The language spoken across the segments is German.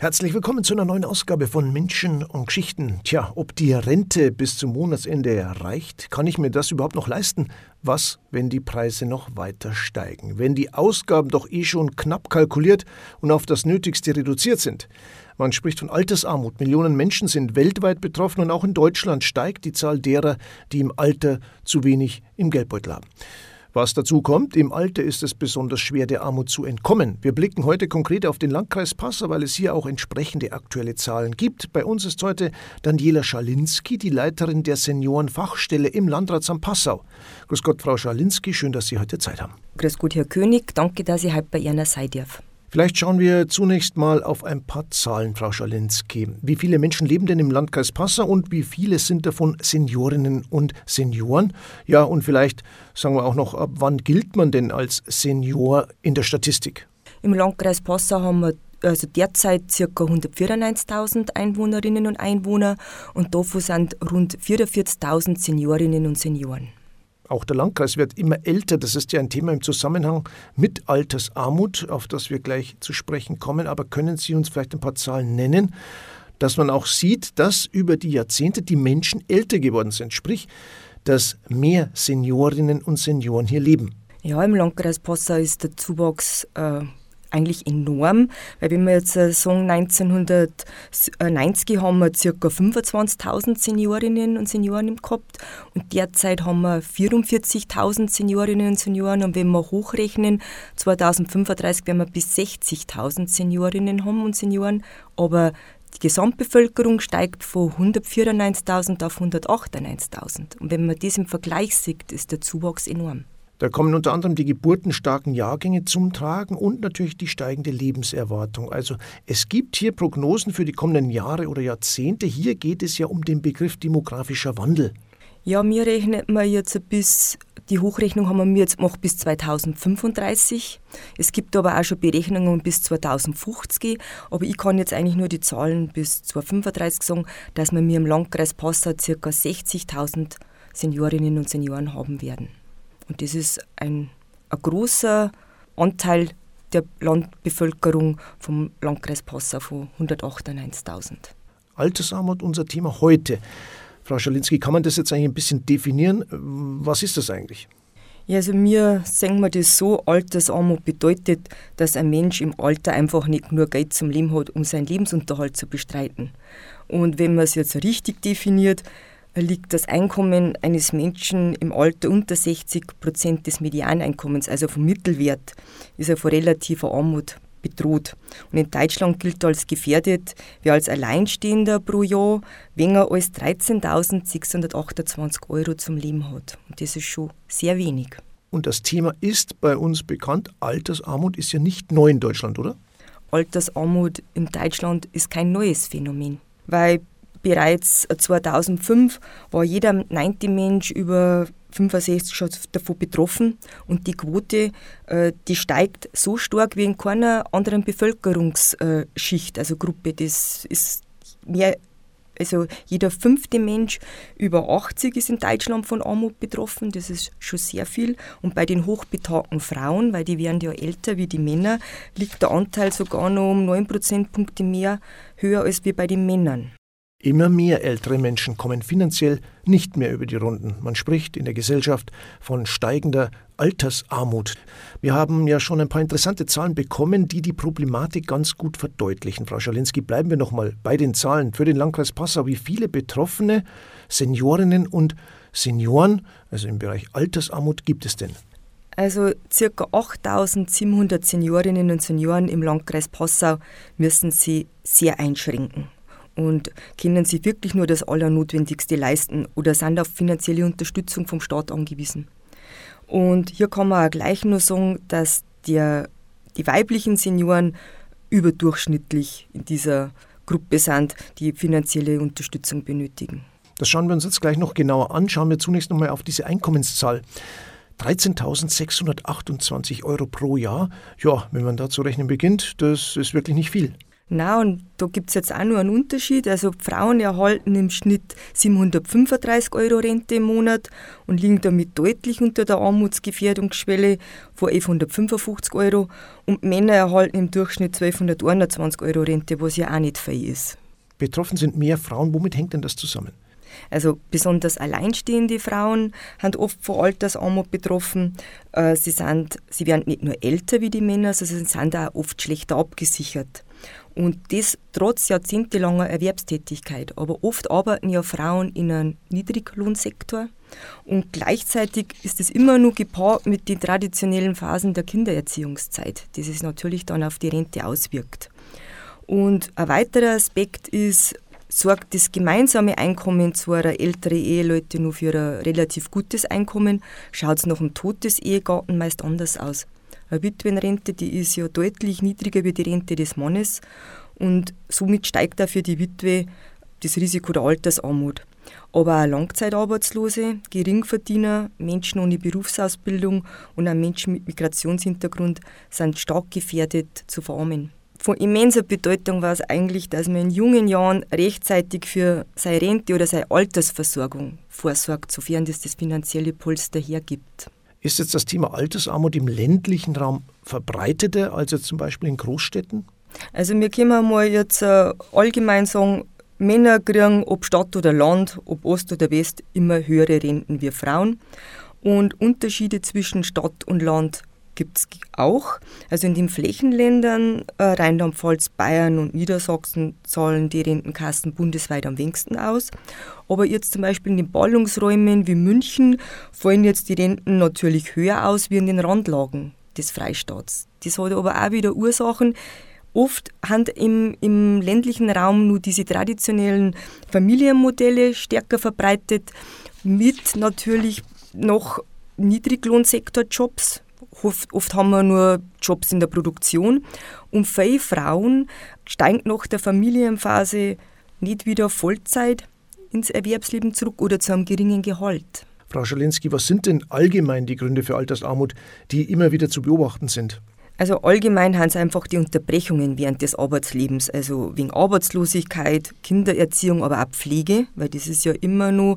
Herzlich willkommen zu einer neuen Ausgabe von Menschen und Geschichten. Tja, ob die Rente bis zum Monatsende erreicht, kann ich mir das überhaupt noch leisten? Was, wenn die Preise noch weiter steigen? Wenn die Ausgaben doch eh schon knapp kalkuliert und auf das Nötigste reduziert sind? Man spricht von Altersarmut. Millionen Menschen sind weltweit betroffen und auch in Deutschland steigt die Zahl derer, die im Alter zu wenig im Geldbeutel haben. Was dazu kommt, im Alter ist es besonders schwer, der Armut zu entkommen. Wir blicken heute konkret auf den Landkreis Passau, weil es hier auch entsprechende aktuelle Zahlen gibt. Bei uns ist heute Daniela Schalinski, die Leiterin der Seniorenfachstelle im Landratsamt Passau. Grüß Gott, Frau Schalinski, schön, dass Sie heute Zeit haben. Grüß Gott, Herr König, danke, dass ich heute bei Ihnen sein darf. Vielleicht schauen wir zunächst mal auf ein paar Zahlen, Frau Schalinski. Wie viele Menschen leben denn im Landkreis Passau und wie viele sind davon Seniorinnen und Senioren? Ja, und vielleicht sagen wir auch noch, ab wann gilt man denn als Senior in der Statistik? Im Landkreis Passau haben wir also derzeit ca. 194.000 Einwohnerinnen und Einwohner und davon sind rund 44.000 Seniorinnen und Senioren. Auch der Landkreis wird immer älter. Das ist ja ein Thema im Zusammenhang mit Altersarmut, auf das wir gleich zu sprechen kommen. Aber können Sie uns vielleicht ein paar Zahlen nennen, dass man auch sieht, dass über die Jahrzehnte die Menschen älter geworden sind? Sprich, dass mehr Seniorinnen und Senioren hier leben. Ja, im Landkreis Passau ist der Zuwachs äh, eigentlich enorm, weil wenn wir jetzt äh, sagen, 1990 haben wir ca. 25.000 Seniorinnen und Senioren gehabt und derzeit haben wir 44.000 Seniorinnen und Senioren und wenn wir hochrechnen, 2035 werden wir bis 60.000 Seniorinnen haben und Senioren, aber die Gesamtbevölkerung steigt von 194.000 auf 198.000 und wenn man das im Vergleich sieht, ist der Zuwachs enorm. Da kommen unter anderem die geburtenstarken Jahrgänge zum Tragen und natürlich die steigende Lebenserwartung. Also es gibt hier Prognosen für die kommenden Jahre oder Jahrzehnte. Hier geht es ja um den Begriff demografischer Wandel. Ja, mir rechnen wir jetzt bis, die Hochrechnung haben wir jetzt gemacht bis 2035. Es gibt aber auch schon Berechnungen bis 2050. Aber ich kann jetzt eigentlich nur die Zahlen bis 2035 sagen, dass wir mir im Landkreis Passau ca. 60.000 Seniorinnen und Senioren haben werden. Und das ist ein, ein großer Anteil der Landbevölkerung vom Landkreis Passau von 198.000. Altersarmut unser Thema heute. Frau Schalinski, kann man das jetzt eigentlich ein bisschen definieren? Was ist das eigentlich? Ja, also mir sehen wir das so, Altersarmut bedeutet, dass ein Mensch im Alter einfach nicht nur Geld zum Leben hat, um seinen Lebensunterhalt zu bestreiten. Und wenn man es jetzt richtig definiert, liegt das Einkommen eines Menschen im Alter unter 60 Prozent des Medianeinkommens, also vom Mittelwert, ist er vor relativer Armut bedroht. Und in Deutschland gilt als gefährdet, wer als Alleinstehender pro Jahr weniger als 13.628 Euro zum Leben hat. Und das ist schon sehr wenig. Und das Thema ist bei uns bekannt. Altersarmut ist ja nicht neu in Deutschland, oder? Altersarmut in Deutschland ist kein neues Phänomen. Weil Bereits 2005 war jeder neunte Mensch über 65 schon davon betroffen und die Quote, äh, die steigt so stark wie in keiner anderen Bevölkerungsschicht, also Gruppe. Das ist mehr, also jeder fünfte Mensch über 80 ist in Deutschland von Armut betroffen, das ist schon sehr viel. Und bei den hochbetagten Frauen, weil die werden ja älter wie die Männer, liegt der Anteil sogar noch um 9 Prozentpunkte mehr höher als wie bei den Männern. Immer mehr ältere Menschen kommen finanziell nicht mehr über die Runden. Man spricht in der Gesellschaft von steigender Altersarmut. Wir haben ja schon ein paar interessante Zahlen bekommen, die die Problematik ganz gut verdeutlichen. Frau Schalinski, bleiben wir noch mal bei den Zahlen für den Landkreis Passau. Wie viele Betroffene, Seniorinnen und Senioren, also im Bereich Altersarmut, gibt es denn? Also ca. 8700 Seniorinnen und Senioren im Landkreis Passau müssen sie sehr einschränken und können sie wirklich nur das Allernotwendigste leisten oder sind auf finanzielle Unterstützung vom Staat angewiesen. Und hier kann man auch gleich nur sagen, dass der, die weiblichen Senioren überdurchschnittlich in dieser Gruppe sind, die finanzielle Unterstützung benötigen. Das schauen wir uns jetzt gleich noch genauer an. Schauen wir zunächst nochmal auf diese Einkommenszahl. 13.628 Euro pro Jahr. Ja, wenn man da zu rechnen beginnt, das ist wirklich nicht viel. Na, und da gibt es jetzt auch nur einen Unterschied. Also Frauen erhalten im Schnitt 735 Euro Rente im Monat und liegen damit deutlich unter der Armutsgefährdungsschwelle von 1155 Euro. Und Männer erhalten im Durchschnitt 1221 Euro Rente, was ja auch nicht viel ist. Betroffen sind mehr Frauen. Womit hängt denn das zusammen? Also besonders alleinstehende Frauen sind oft von Altersarmut betroffen. Äh, sie, sind, sie werden nicht nur älter wie die Männer, sondern sie sind auch oft schlechter abgesichert. Und das trotz jahrzehntelanger Erwerbstätigkeit. Aber oft arbeiten ja Frauen in einem Niedriglohnsektor. Und gleichzeitig ist es immer nur gepaart mit den traditionellen Phasen der Kindererziehungszeit, die sich natürlich dann auf die Rente auswirkt. Und ein weiterer Aspekt ist, sorgt das gemeinsame Einkommen zwar ältere Eheleute nur für ein relativ gutes Einkommen, schaut es nach dem Tod des Ehegatten meist anders aus. Eine Witwenrente, die ist ja deutlich niedriger wie die Rente des Mannes und somit steigt auch für die Witwe das Risiko der Altersarmut. Aber auch Langzeitarbeitslose, Geringverdiener, Menschen ohne Berufsausbildung und auch Menschen mit Migrationshintergrund sind stark gefährdet zu verarmen. Von immenser Bedeutung war es eigentlich, dass man in jungen Jahren rechtzeitig für seine Rente oder seine Altersversorgung vorsorgt, sofern das das finanzielle Polster hergibt. Ist jetzt das Thema Altersarmut im ländlichen Raum verbreiteter als jetzt zum Beispiel in Großstädten? Also wir können mal jetzt äh, allgemein sagen, Männer kriegen, ob Stadt oder Land, ob Ost oder West, immer höhere Renten wie Frauen. Und Unterschiede zwischen Stadt und Land gibt es auch. Also in den Flächenländern äh, Rheinland-Pfalz, Bayern und Niedersachsen zahlen die Rentenkassen bundesweit am wenigsten aus. Aber jetzt zum Beispiel in den Ballungsräumen wie München fallen jetzt die Renten natürlich höher aus wie in den Randlagen des Freistaats. Das hat aber auch wieder Ursachen. Oft haben im, im ländlichen Raum nur diese traditionellen Familienmodelle stärker verbreitet, mit natürlich noch Niedriglohnsektorjobs, Oft, oft, haben wir nur Jobs in der Produktion und viele Frauen steigen nach der Familienphase nicht wieder Vollzeit ins Erwerbsleben zurück oder zu einem geringen Gehalt. Frau Schalinski, was sind denn allgemein die Gründe für Altersarmut, die immer wieder zu beobachten sind? Also allgemein haben es einfach die Unterbrechungen während des Arbeitslebens, also wegen Arbeitslosigkeit, Kindererziehung, aber auch Pflege, weil das ist ja immer nur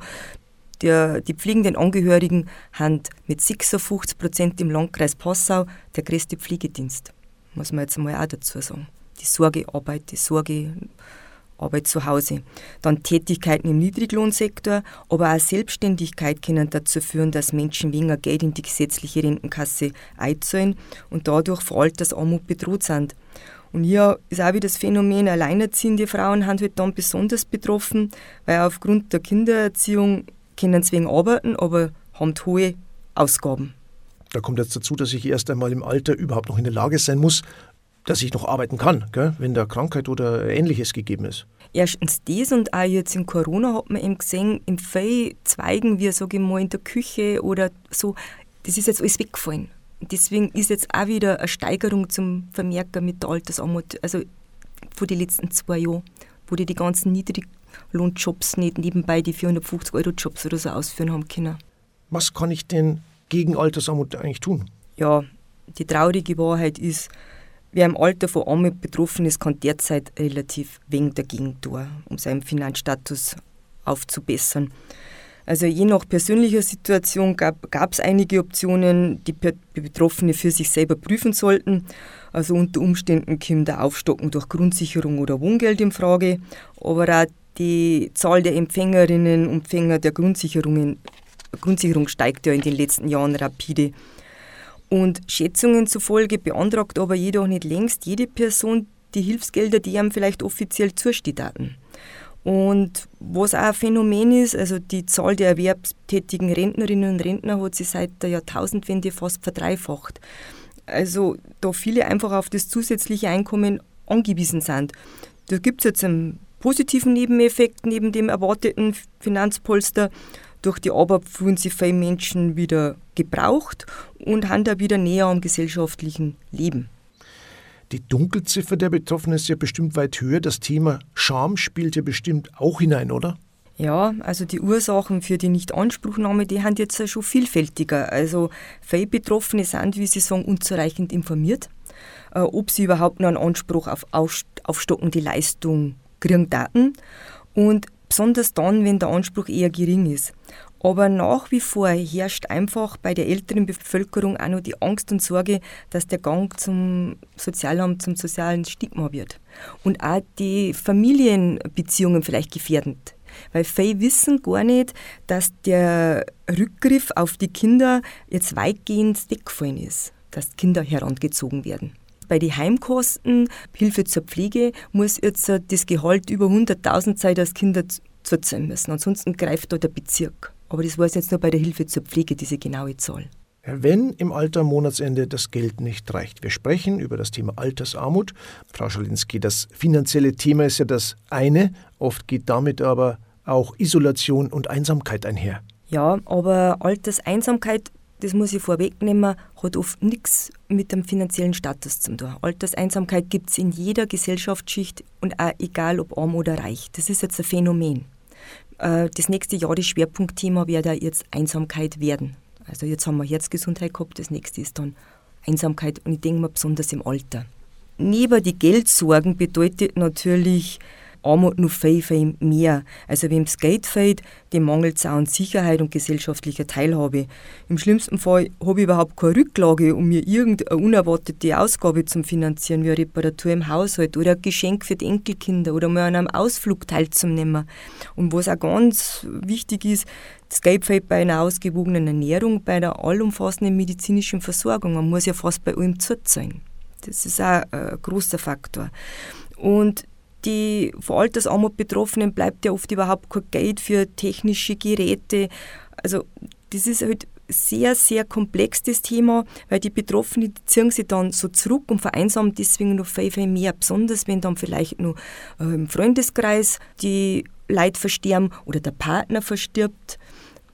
der, die pflegenden Angehörigen haben mit 56 Prozent im Landkreis Passau der größte Pflegedienst. Muss man jetzt mal auch dazu sagen. Die Sorgearbeit, die Sorgearbeit zu Hause. Dann Tätigkeiten im Niedriglohnsektor, aber auch Selbstständigkeit können dazu führen, dass Menschen weniger Geld in die gesetzliche Rentenkasse einzahlen und dadurch vor Altersarmut bedroht sind. Und hier ist auch wieder das Phänomen, alleinerziehende Frauen haben halt dann besonders betroffen, weil aufgrund der Kindererziehung können deswegen arbeiten, aber haben hohe Ausgaben. Da kommt jetzt dazu, dass ich erst einmal im Alter überhaupt noch in der Lage sein muss, dass ich noch arbeiten kann, gell, wenn da Krankheit oder Ähnliches gegeben ist. Erstens das und auch jetzt in Corona hat man eben gesehen, in vielen Zweigen, wie sage ich mal, in der Küche oder so, das ist jetzt alles weggefallen. Deswegen ist jetzt auch wieder eine Steigerung zum Vermerken mit der Altersarmut, also von den letzten zwei Jahren, wo die die ganzen niedrig Lohnjobs nicht nebenbei die 450-Euro-Jobs oder so ausführen haben können. Was kann ich denn gegen Altersarmut eigentlich tun? Ja, die traurige Wahrheit ist, wer im Alter von Armut betroffen ist, kann derzeit relativ wenig dagegen tun, um seinen Finanzstatus aufzubessern. Also je nach persönlicher Situation gab es einige Optionen, die Betroffene für sich selber prüfen sollten. Also unter Umständen kommt der Aufstocken durch Grundsicherung oder Wohngeld in Frage, aber auch die Zahl der Empfängerinnen und Empfänger der Grundsicherungen, Grundsicherung steigt ja in den letzten Jahren rapide. Und Schätzungen zufolge beantragt aber jedoch nicht längst jede Person die Hilfsgelder, die ihm vielleicht offiziell zustehen. Und was auch ein Phänomen ist, also die Zahl der erwerbstätigen Rentnerinnen und Rentner hat sich seit der Jahrtausendwende fast verdreifacht. Also da viele einfach auf das zusätzliche Einkommen angewiesen sind. Da gibt es jetzt einen positiven Nebeneffekt neben dem erwarteten Finanzpolster. Durch die Arbeit fühlen sich viele Menschen wieder gebraucht und haben da wieder näher am gesellschaftlichen Leben. Die Dunkelziffer der Betroffenen ist ja bestimmt weit höher. Das Thema Scham spielt ja bestimmt auch hinein, oder? Ja, also die Ursachen für die Nichtanspruchnahme, die sind jetzt schon vielfältiger. Also viele Betroffene sind, wie Sie sagen, unzureichend informiert, äh, ob sie überhaupt noch einen Anspruch auf aufstockende Leistung kriegen Daten und besonders dann, wenn der Anspruch eher gering ist. Aber nach wie vor herrscht einfach bei der älteren Bevölkerung auch noch die Angst und Sorge, dass der Gang zum Sozialamt, zum sozialen Stigma wird. Und auch die Familienbeziehungen vielleicht gefährdend. Weil viele wissen gar nicht, dass der Rückgriff auf die Kinder jetzt weitgehend weggefallen ist, dass Kinder herangezogen werden. Bei den Heimkosten, Hilfe zur Pflege, muss jetzt das Gehalt über 100.000 sein, dass Kinder zuzahlen müssen. Ansonsten greift da der Bezirk. Aber das war es jetzt nur bei der Hilfe zur Pflege, diese genaue Zahl. Wenn im Alter Monatsende das Geld nicht reicht. Wir sprechen über das Thema Altersarmut. Frau Schalinski, das finanzielle Thema ist ja das eine, oft geht damit aber auch Isolation und Einsamkeit einher. Ja, aber Alterseinsamkeit, das muss ich vorwegnehmen, hat oft nichts mit dem finanziellen Status zu tun. Alterseinsamkeit gibt es in jeder Gesellschaftsschicht und auch egal ob arm oder reich. Das ist jetzt ein Phänomen. Äh, das nächste Jahr, das Schwerpunktthema wird ja jetzt Einsamkeit werden. Also jetzt haben wir Herzgesundheit gehabt, das nächste ist dann Einsamkeit und ich denke mal besonders im Alter. Neben die Geldsorgen bedeutet natürlich Armut noch viel, viel mehr. Also es Geld fehlt, dem mangelt es auch an Sicherheit und gesellschaftlicher Teilhabe. Im schlimmsten Fall habe ich überhaupt keine Rücklage, um mir irgendeine unerwartete Ausgabe zu finanzieren, wie eine Reparatur im Haushalt oder ein Geschenk für die Enkelkinder oder mal an einem Ausflug teilzunehmen. Und was auch ganz wichtig ist, fehlt bei einer ausgewogenen Ernährung, bei einer allumfassenden medizinischen Versorgung. Man muss ja fast bei allem zuzahlen. Das ist auch ein großer Faktor. Und die vor Altersarmut Betroffenen bleibt ja oft überhaupt kein Geld für technische Geräte. Also das ist halt sehr, sehr komplex, das Thema, weil die Betroffenen die ziehen sich dann so zurück und vereinsamen deswegen noch viel, viel mehr. Besonders wenn dann vielleicht noch äh, im Freundeskreis die Leute versterben oder der Partner verstirbt,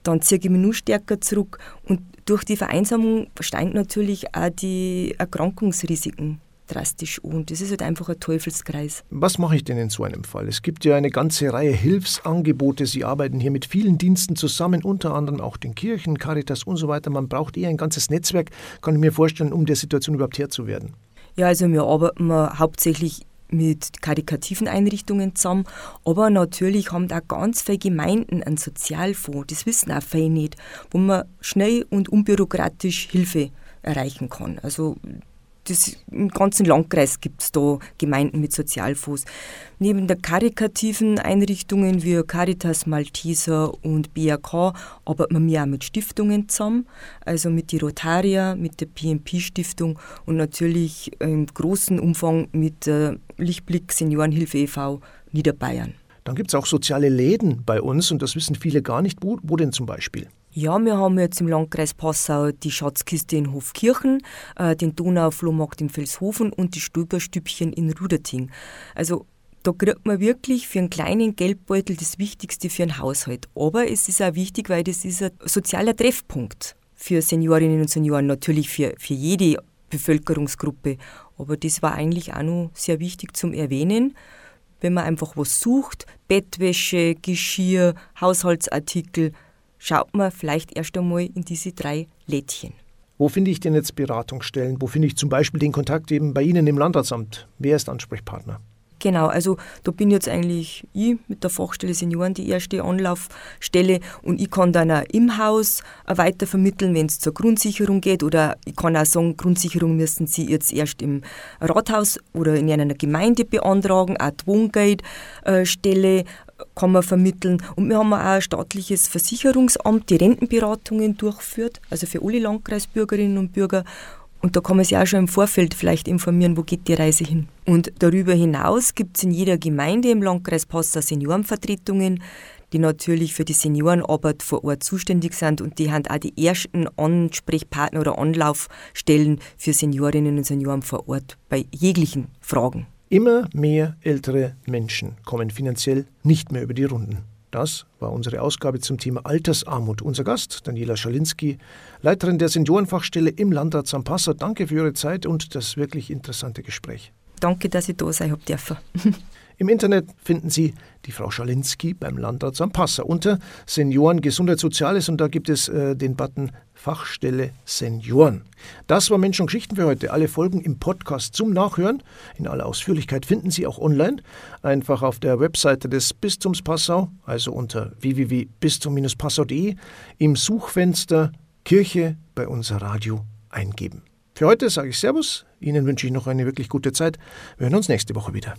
dann ziehe ich mich nur stärker zurück. Und durch die Vereinsamung steigen natürlich auch die Erkrankungsrisiken drastisch und das ist halt einfach ein Teufelskreis. Was mache ich denn in so einem Fall? Es gibt ja eine ganze Reihe Hilfsangebote. Sie arbeiten hier mit vielen Diensten zusammen, unter anderem auch den Kirchen, Caritas und so weiter. Man braucht eher ein ganzes Netzwerk, kann ich mir vorstellen, um der Situation überhaupt Herr zu werden. Ja, also wir arbeiten hauptsächlich mit karikativen Einrichtungen zusammen, aber natürlich haben da ganz viele Gemeinden einen Sozialfonds, das wissen auch viele nicht, wo man schnell und unbürokratisch Hilfe erreichen kann. Also das, im ganzen Landkreis gibt es da Gemeinden mit Sozialfonds. Neben der karikativen Einrichtungen wie Caritas Malteser und BAK arbeiten wir auch mit Stiftungen zusammen, also mit die Rotaria, mit der PMP-Stiftung und natürlich im großen Umfang mit der Lichtblick Seniorenhilfe e.V. Niederbayern. Dann gibt es auch soziale Läden bei uns und das wissen viele gar nicht. Wo, wo denn zum Beispiel? Ja, wir haben jetzt im Landkreis Passau die Schatzkiste in Hofkirchen, äh, den Donauflohmarkt in Felshofen und die Stülperstübchen in Ruderting. Also da kriegt man wirklich für einen kleinen Geldbeutel das Wichtigste für einen Haushalt. Aber es ist auch wichtig, weil das ist ein sozialer Treffpunkt für Seniorinnen und Senioren, natürlich für, für jede Bevölkerungsgruppe. Aber das war eigentlich auch noch sehr wichtig zum Erwähnen, wenn man einfach was sucht, Bettwäsche, Geschirr, Haushaltsartikel, schaut man vielleicht erst einmal in diese drei Lädchen. Wo finde ich denn jetzt Beratungsstellen? Wo finde ich zum Beispiel den Kontakt eben bei Ihnen im Landratsamt? Wer ist Ansprechpartner? Genau, also da bin jetzt eigentlich ich mit der Fachstelle Senioren die erste Anlaufstelle und ich kann dann auch im Haus weiter vermitteln, wenn es zur Grundsicherung geht oder ich kann auch sagen, Grundsicherung müssen Sie jetzt erst im Rathaus oder in einer Gemeinde beantragen, auch die Wohngeldstelle kann man vermitteln. Und wir haben auch ein staatliches Versicherungsamt, die Rentenberatungen durchführt, also für alle Landkreisbürgerinnen und Bürger. Und da kann man sich auch schon im Vorfeld vielleicht informieren, wo geht die Reise hin. Und darüber hinaus gibt es in jeder Gemeinde im Landkreis Passau Seniorenvertretungen, die natürlich für die Seniorenarbeit vor Ort zuständig sind und die haben auch die ersten Ansprechpartner oder Anlaufstellen für Seniorinnen und Senioren vor Ort bei jeglichen Fragen. Immer mehr ältere Menschen kommen finanziell nicht mehr über die Runden. Das war unsere Ausgabe zum Thema Altersarmut. Unser Gast, Daniela Schalinski, Leiterin der Seniorenfachstelle im Landrat St. Passau. Danke für Ihre Zeit und das wirklich interessante Gespräch. Danke, dass ich da sein habe dürfen. Im Internet finden Sie die Frau Schalinski beim Landrat St. Passa unter Senioren Gesundheit Soziales und da gibt es äh, den Button Fachstelle Senioren. Das war Menschen und Geschichten für heute. Alle Folgen im Podcast zum Nachhören in aller Ausführlichkeit finden Sie auch online. Einfach auf der Webseite des Bistums Passau, also unter www.bistum-passau.de im Suchfenster Kirche bei unser Radio eingeben. Für heute sage ich Servus, Ihnen wünsche ich noch eine wirklich gute Zeit. Wir hören uns nächste Woche wieder.